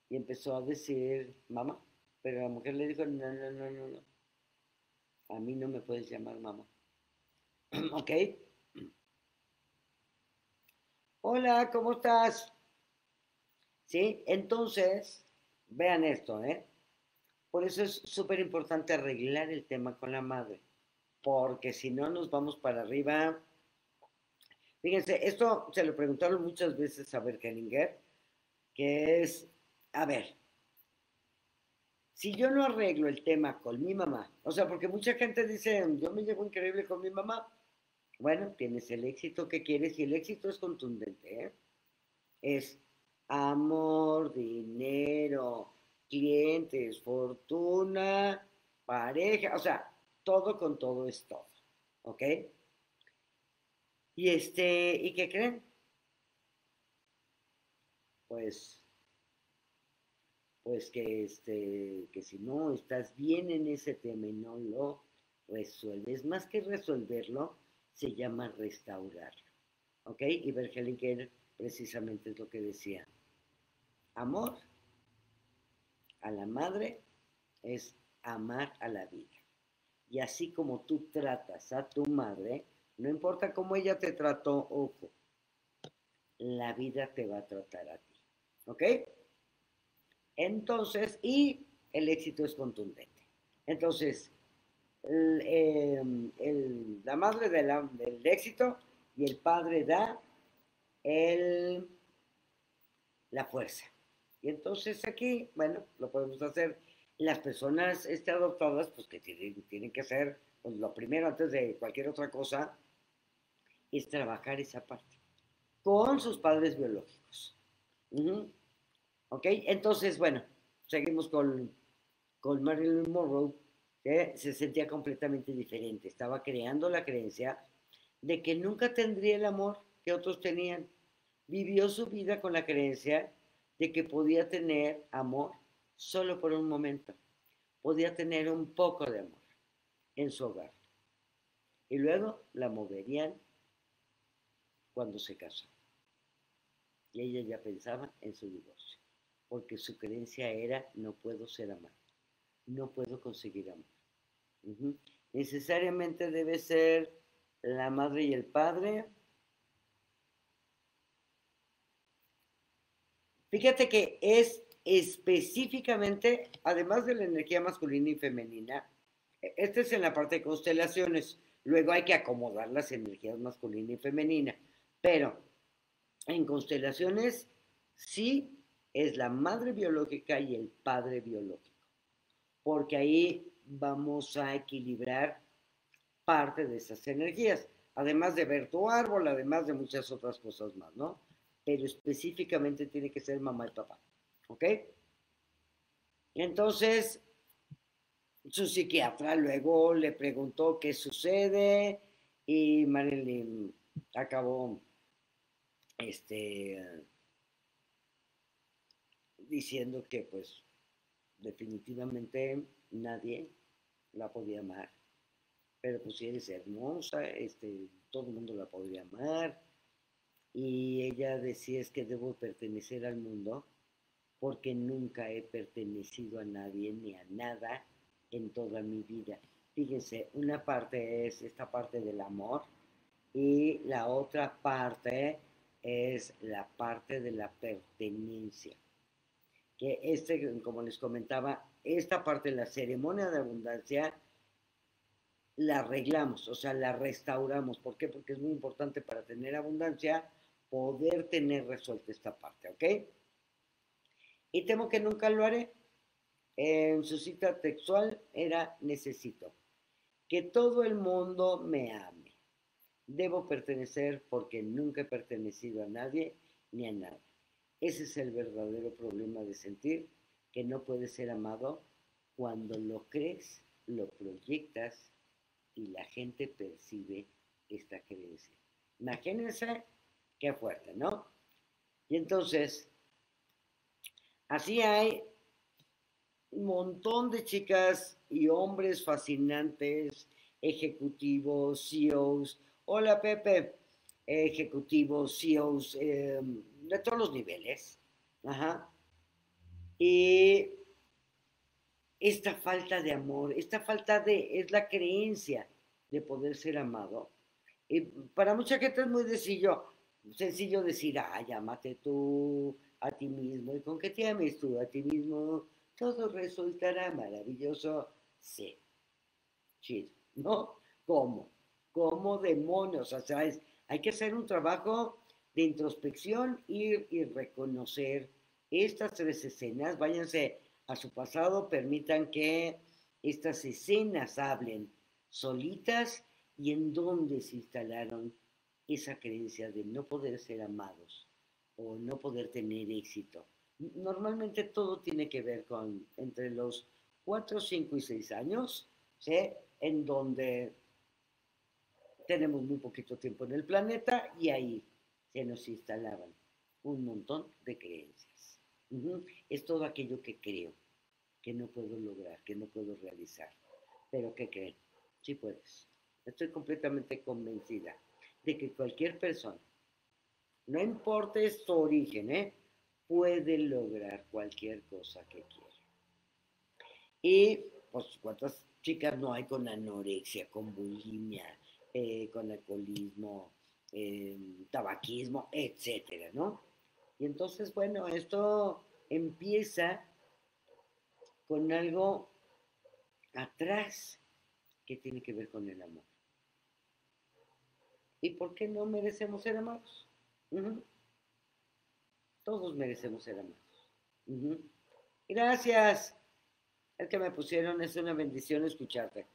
Y empezó a decir, mamá, pero la mujer le dijo, no, no, no, no, no. A mí no me puedes llamar mamá. ¿Ok? Hola, ¿cómo estás? ¿Sí? Entonces, vean esto, ¿eh? Por eso es súper importante arreglar el tema con la madre, porque si no nos vamos para arriba. Fíjense, esto se lo preguntaron muchas veces a Berkeninger, que es, a ver, si yo no arreglo el tema con mi mamá, o sea, porque mucha gente dice, yo me llevo increíble con mi mamá, bueno, tienes el éxito que quieres y el éxito es contundente, ¿eh? Es amor, dinero, clientes, fortuna, pareja, o sea, todo con todo es todo, ¿ok? Y este, ¿y qué creen? Pues, pues que este, que si no estás bien en ese tema y no lo resuelves, más que resolverlo, se llama restaurarlo, ¿ok? Y Bergelinger precisamente es lo que decía, amor a la madre es amar a la vida. Y así como tú tratas a tu madre, no importa cómo ella te trató, ojo, la vida te va a tratar a ti. ¿Ok? Entonces, y el éxito es contundente. Entonces, em, la madre del éxito y el padre da el, la fuerza. Y entonces aquí, bueno, lo podemos hacer. Las personas este, adoptadas, pues que tienen, que hacer, pues lo primero antes de cualquier otra cosa, es trabajar esa parte con sus padres biológicos. ¿Ok? Entonces, bueno, seguimos con, con Marilyn Monroe, que se sentía completamente diferente. Estaba creando la creencia de que nunca tendría el amor que otros tenían. Vivió su vida con la creencia de que podía tener amor solo por un momento. Podía tener un poco de amor en su hogar. Y luego la moverían cuando se casó. Y ella ya pensaba en su divorcio, porque su creencia era no puedo ser amada, no puedo conseguir amor. Necesariamente debe ser la madre y el padre Fíjate que es específicamente, además de la energía masculina y femenina, este es en la parte de constelaciones, luego hay que acomodar las energías masculina y femenina, pero en constelaciones sí es la madre biológica y el padre biológico, porque ahí vamos a equilibrar parte de esas energías, además de ver tu árbol, además de muchas otras cosas más, ¿no? pero específicamente tiene que ser mamá y papá. ¿Ok? Entonces, su psiquiatra luego le preguntó qué sucede y Marilyn acabó este, diciendo que pues definitivamente nadie la podía amar. Pero pues si eres hermosa, este, todo el mundo la podría amar y ella decía es que debo pertenecer al mundo porque nunca he pertenecido a nadie ni a nada en toda mi vida. Fíjense, una parte es esta parte del amor y la otra parte es la parte de la pertenencia. Que este, como les comentaba, esta parte de la ceremonia de abundancia la arreglamos, o sea, la restauramos. ¿Por qué? Porque es muy importante para tener abundancia poder tener resuelta esta parte, ¿ok? Y temo que nunca lo haré. En su cita textual era necesito que todo el mundo me ame. Debo pertenecer porque nunca he pertenecido a nadie ni a nada. Ese es el verdadero problema de sentir que no puedes ser amado cuando lo crees, lo proyectas y la gente percibe esta creencia. Imagínense Qué fuerte, ¿no? Y entonces, así hay un montón de chicas y hombres fascinantes, ejecutivos, CEOs. Hola Pepe, ejecutivos, CEOs, em, de todos los niveles, Ajá. Y esta falta de amor, esta falta de, es la creencia de poder ser amado. Y para mucha gente es muy sencillo, sencillo decir, ay, amate tú a ti mismo, y con que te ames tú a ti mismo, todo resultará maravilloso. Sí, chido, ¿no? ¿Cómo? ¿Cómo demonios? O sea, hay que hacer un trabajo de introspección, ir y reconocer estas tres escenas, váyanse a su pasado, permitan que estas escenas hablen solitas y en dónde se instalaron esa creencia de no poder ser amados o no poder tener éxito. Normalmente todo tiene que ver con entre los 4, 5 y 6 años, ¿sí? en donde tenemos muy poquito tiempo en el planeta y ahí se nos instalaban un montón de creencias. Es todo aquello que creo, que no puedo lograr, que no puedo realizar. Pero ¿qué creen? Sí puedes. Estoy completamente convencida de que cualquier persona, no importa su origen, ¿eh? puede lograr cualquier cosa que quiera. Y, pues, ¿cuántas chicas no hay con anorexia, con bulimia, eh, con alcoholismo, eh, tabaquismo, etcétera, ¿no? Y entonces, bueno, esto empieza con algo atrás que tiene que ver con el amor. ¿Y por qué no merecemos ser amados? Todos merecemos ser amados. Gracias. El que me pusieron es una bendición escucharte.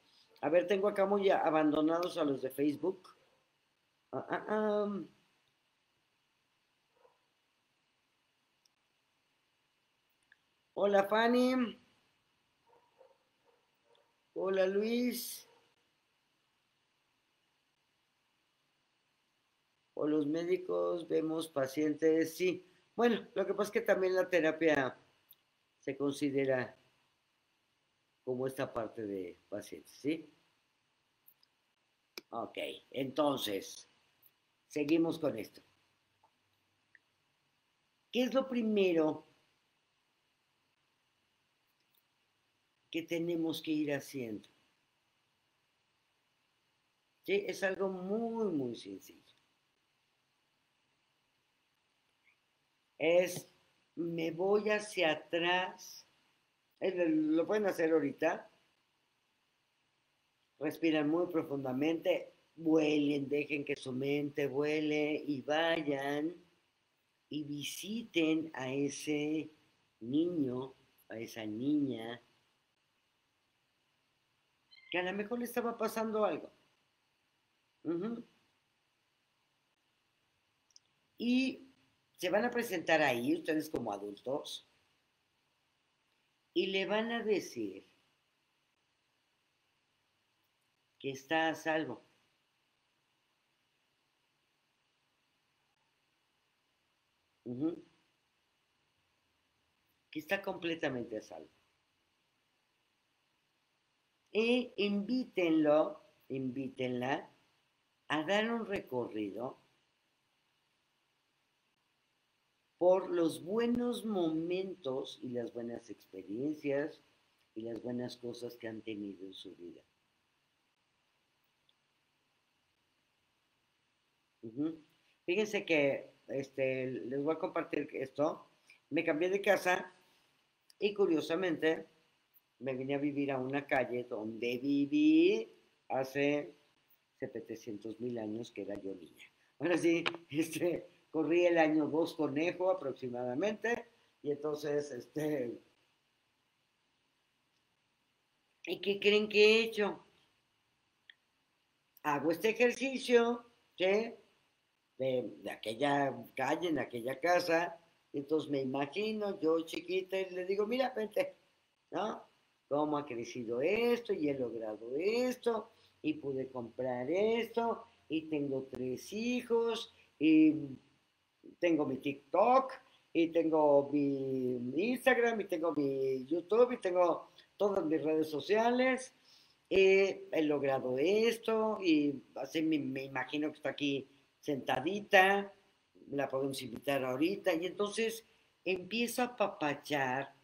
A ver, tengo acá muy abandonados a los de Facebook. Ah, ah, ah. Hola Fanny. Hola Luis. O los médicos vemos pacientes, sí. Bueno, lo que pasa es que también la terapia se considera como esta parte de pacientes, ¿sí? Ok, entonces, seguimos con esto. ¿Qué es lo primero que tenemos que ir haciendo? ¿Sí? Es algo muy, muy sencillo. Es, me voy hacia atrás. Lo pueden hacer ahorita. Respiran muy profundamente, vuelen, dejen que su mente vuele y vayan y visiten a ese niño, a esa niña, que a lo mejor le estaba pasando algo. Y se van a presentar ahí, ustedes como adultos, y le van a decir que está a salvo. Que está completamente a salvo. E invítenlo, invítenla a dar un recorrido por los buenos momentos y las buenas experiencias y las buenas cosas que han tenido en su vida. Fíjense que este, les voy a compartir esto. Me cambié de casa y curiosamente me vine a vivir a una calle donde viví hace 700 mil años que era yo niña. Ahora sí, este, corrí el año 2 conejo aproximadamente y entonces, este, ¿y qué creen que he hecho? Hago este ejercicio, ¿sí? De, aquella calle, en aquella casa, entonces me imagino yo chiquita y le digo, mira, vente, ¿no? Cómo ha crecido esto y he logrado esto y pude comprar esto y tengo tres hijos y tengo mi TikTok y tengo mi Instagram y tengo mi YouTube y tengo todas mis redes sociales. he logrado esto y así me, imagino que está aquí sentadita, la podemos invitar ahorita y entonces empiezo a papachar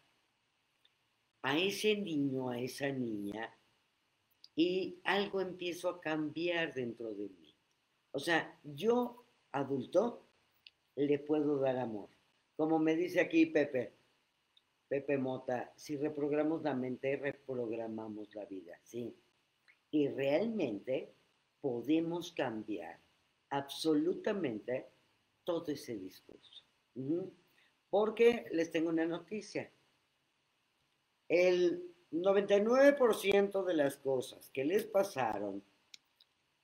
a ese niño, a esa niña, y algo empiezo a cambiar dentro de mí. O sea, yo, adulto, le puedo dar amor. Como me dice aquí Pepe, Pepe Mota, si reprogramamos la mente, reprogramamos la vida, ¿sí? Y realmente podemos cambiar absolutamente todo ese discurso. Porque les tengo una noticia. El 99% de las cosas que les pasaron,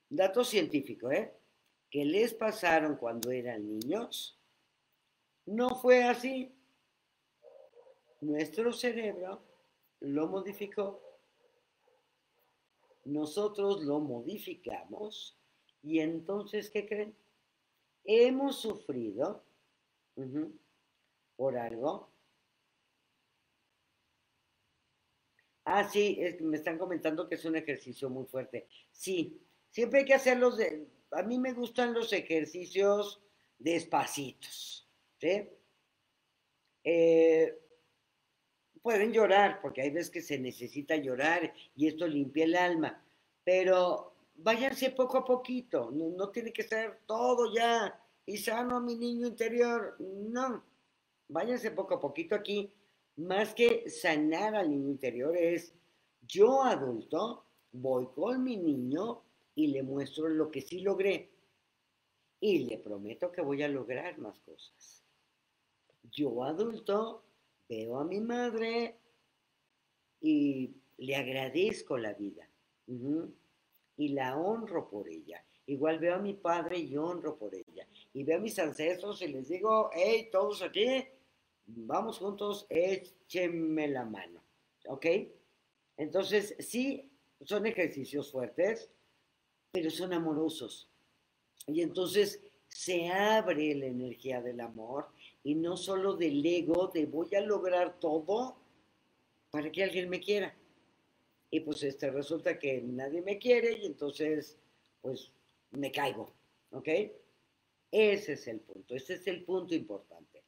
dato científico, ¿eh? Que les pasaron cuando eran niños, no fue así. Nuestro cerebro lo modificó. Nosotros lo modificamos y entonces, ¿qué creen? Hemos sufrido por algo. Ah, sí, es, me están comentando que es un ejercicio muy fuerte. Sí, siempre hay que hacerlos de... A mí me gustan los ejercicios despacitos, ¿sí? Eh, pueden llorar, porque hay veces que se necesita llorar y esto limpia el alma, pero váyanse poco a poquito, no, tiene que ser todo ya y sano a mi niño interior, no, váyanse poco a poquito aquí, más que sanar al niño interior es yo adulto voy con mi niño y le muestro lo que sí logré y le prometo que voy a lograr más cosas. Yo adulto veo a mi madre y le agradezco la vida y la honro por ella. Igual veo a mi padre y honro por ella. Y veo a mis ancestros y les digo, hey, todos aquí, vamos juntos, échenme la mano. ¿Ok? Entonces, sí, son ejercicios fuertes, pero son amorosos. Y entonces se abre la energía del amor y no solo del ego de voy a lograr todo para que alguien me quiera. Y pues este resulta que nadie me quiere y entonces pues me caigo, ¿ok? Ese es el punto, ese es el punto importante.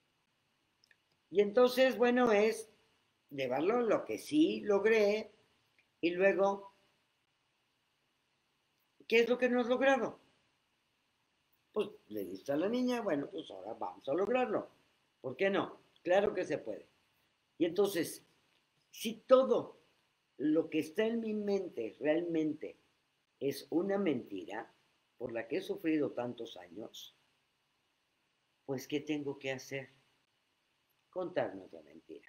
Y entonces, bueno, es llevarlo lo que sí logré y luego, ¿qué es lo que no has logrado? Pues le diste a la niña, bueno, pues ahora vamos a lograrlo. ¿Por qué no? Claro que se puede. Y entonces, si todo lo que está en mi mente realmente es una mentira por la que he sufrido tantos años, pues ¿qué tengo que hacer? Contarnos la mentira.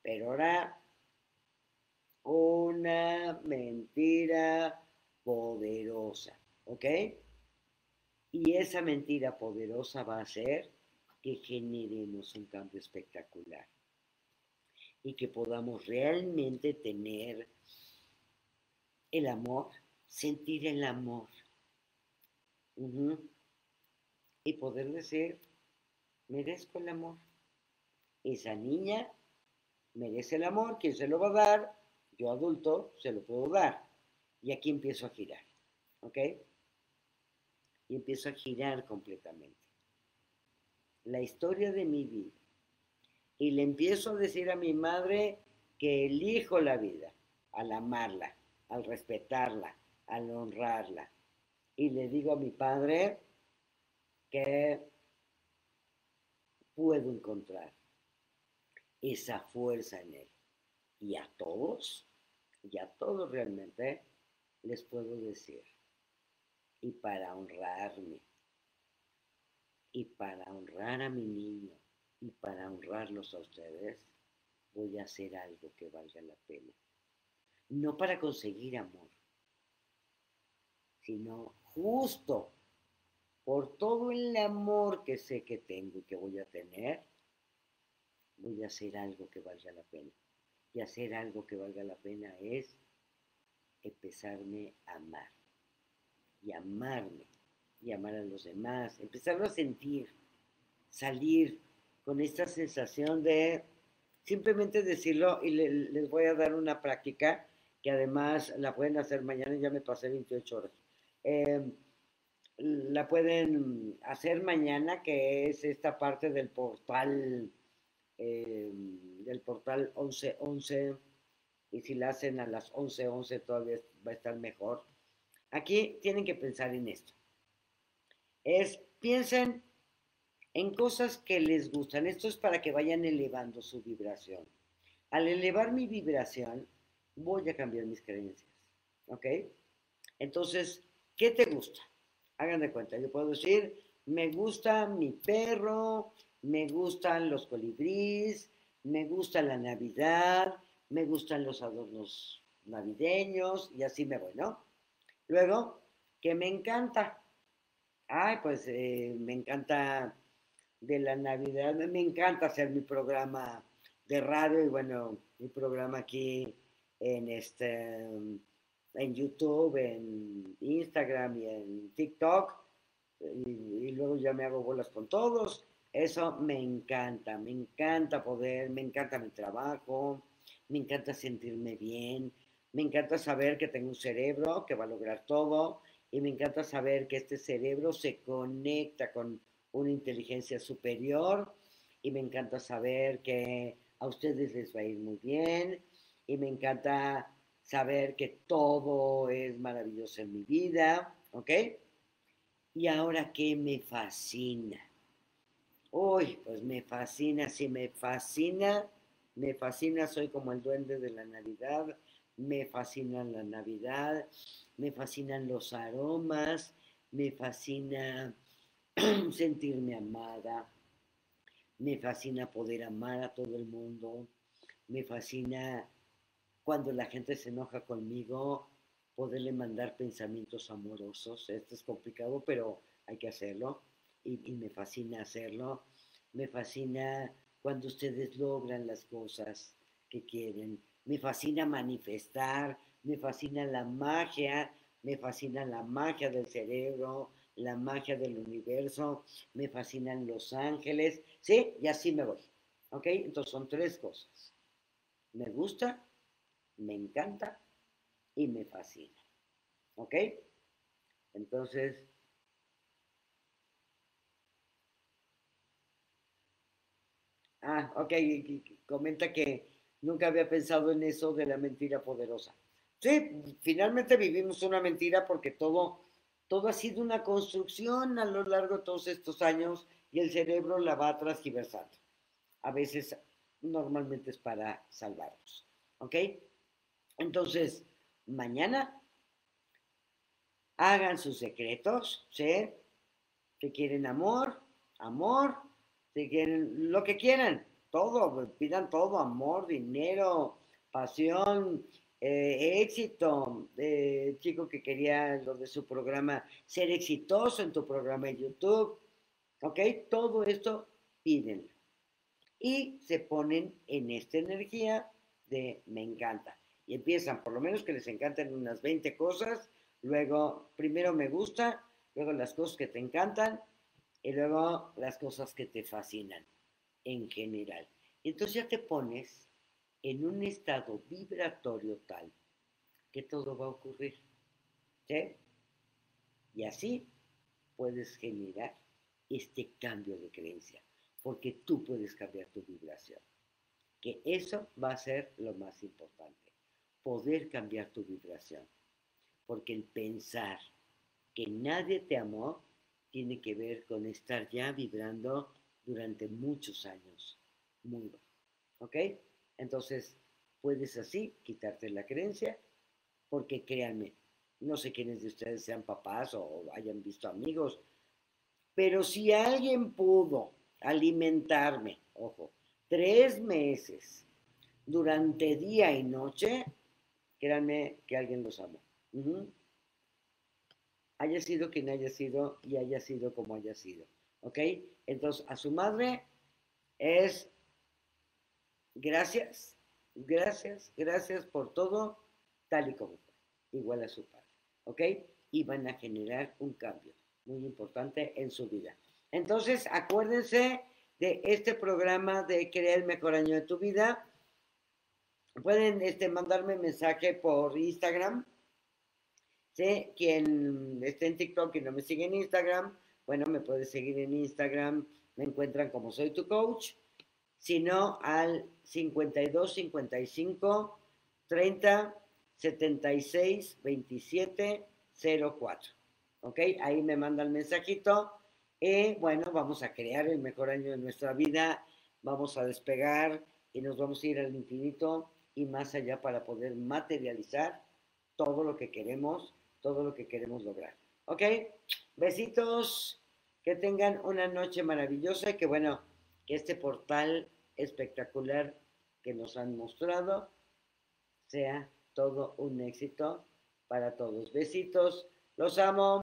Pero ahora, una mentira poderosa, ¿ok? Y esa mentira poderosa va a ser que generemos un cambio espectacular y que podamos realmente tener el amor, sentir el amor y poder decir, merezco el amor. Esa niña merece el amor, ¿quién se lo va a dar? Yo adulto se lo puedo dar. Y aquí empiezo a girar, ¿ok? Y empiezo a girar completamente la historia de mi vida y le empiezo a decir a mi madre que elijo la vida al amarla, al respetarla, al honrarla. Y le digo a mi padre que puedo encontrar esa fuerza en él. Y a todos, y a todos realmente, les puedo decir, y para honrarme, y para honrar a mi niño y para honrarlos a ustedes, voy a hacer algo que valga la pena. No para conseguir amor, sino justo por todo el amor que sé que tengo y que voy a tener, voy a hacer algo que valga la pena. Y hacer algo que valga la pena es empezarme a amar y amarme y amar a los demás, empezarlo a sentir, salir con esta sensación de simplemente decirlo y les voy a dar una práctica que además la pueden hacer mañana, ya me pasé 28 horas. Em, la pueden hacer mañana, que es esta parte del portal eh, del portal 1111 y si la hacen a las 11:11 todavía va a estar mejor. Aquí tienen que pensar en esto. Es, piensen en cosas que les gustan. Esto es para que vayan elevando su vibración. Al elevar mi vibración, voy a cambiar mis creencias. ¿Ok? Entonces, ¿qué te gusta? Hagan de cuenta, yo puedo decir, me gusta mi perro, me gustan los colibríes, me gusta la Navidad, me gustan los adornos navideños y así me voy, ¿no? Luego, que me encanta. Ay, pues eh, me encanta de la Navidad, me encanta hacer mi programa de radio y bueno, mi programa aquí en este en YouTube, en Instagram y en TikTok y, y luego ya me hago bolas con todos. Eso me encanta, me encanta poder, me encanta mi trabajo, me encanta sentirme bien, me encanta saber que tengo un cerebro que va a lograr todo y me encanta saber que este cerebro se conecta con una inteligencia superior y me encanta saber que a ustedes les va a ir muy bien y me encanta saber que todo es maravilloso en mi vida, ¿ok? Y ahora que me fascina. Uy, pues me fascina, sí me fascina me fascina, soy como el duende de la Navidad, me fascina la Navidad, me fascinan los aromas, me fascina sentirme amada, me fascina poder amar a todo el mundo, me fascina cuando la gente se enoja conmigo, poderle mandar pensamientos amorosos. Esto es complicado, pero hay que hacerlo y, me fascina hacerlo. Me fascina cuando ustedes logran las cosas que quieren. Me fascina manifestar, me fascina la magia, me fascina la magia del cerebro, la magia del universo, me fascinan los ángeles, ¿sí? Y así me voy, ¿ok? Entonces son tres cosas. Me gusta, me encanta y me fascina, ¿ok? Entonces, Ah, ok, comenta que nunca había pensado en eso de la mentira poderosa. Sí, finalmente vivimos una mentira porque todo, todo ha sido una construcción a lo largo de todos estos años y el cerebro la va transgiversando. A veces, normalmente es para salvarnos. ¿Ok? Entonces, mañana hagan sus secretos, ¿sí? Que quieren amor, amor, si quieren, lo que quieran, todo, pidan todo, amor, dinero, pasión, eh, éxito. Eh, chico que quería lo de su programa, ser exitoso en tu programa en YouTube, ¿ok? Todo esto piden. Y se ponen en esta energía de me encanta. Y empiezan, por lo menos que les encanten unas 20 cosas, luego primero me gusta, luego las cosas que te encantan, y luego las cosas que te fascinan en general. Entonces ya te pones en un estado vibratorio tal que todo va a ocurrir. ¿Sí? Y así puedes generar este cambio de creencia, porque tú puedes cambiar tu vibración. Que eso va a ser lo más importante, poder cambiar tu vibración. Porque el pensar que nadie te amó tiene que ver con estar ya vibrando durante muchos años. Muy bueno. ¿Ok? Entonces, puedes así quitarte la creencia, porque créanme, no sé quiénes de ustedes sean papás o hayan visto amigos, pero si alguien pudo alimentarme, ojo, tres meses durante día y noche, créanme que alguien los amó haya sido quien haya sido y haya sido como haya sido. ¿Ok? Entonces, a su madre es gracias, gracias, gracias por todo, tal y como fue, igual a su padre. ¿Ok? Y van a generar un cambio muy importante en su vida. Entonces, acuérdense de este programa de Crear el mejor año de tu vida. Pueden este, mandarme mensaje por Instagram, quien esté en TikTok y no me sigue en Instagram, bueno, me puede seguir en Instagram, me encuentran como soy tu coach. Sino al 52 55 30 76 27 04. ¿Ok? Ahí me manda el mensajito. Y bueno, vamos a crear el mejor año de nuestra vida. Vamos a despegar y nos vamos a ir al infinito y más allá para poder materializar todo lo que queremos, todo lo que queremos lograr. ¿Ok? Besitos. Que tengan una noche maravillosa y que bueno, este portal espectacular que nos han mostrado sea todo un éxito para todos. Besitos, los amo.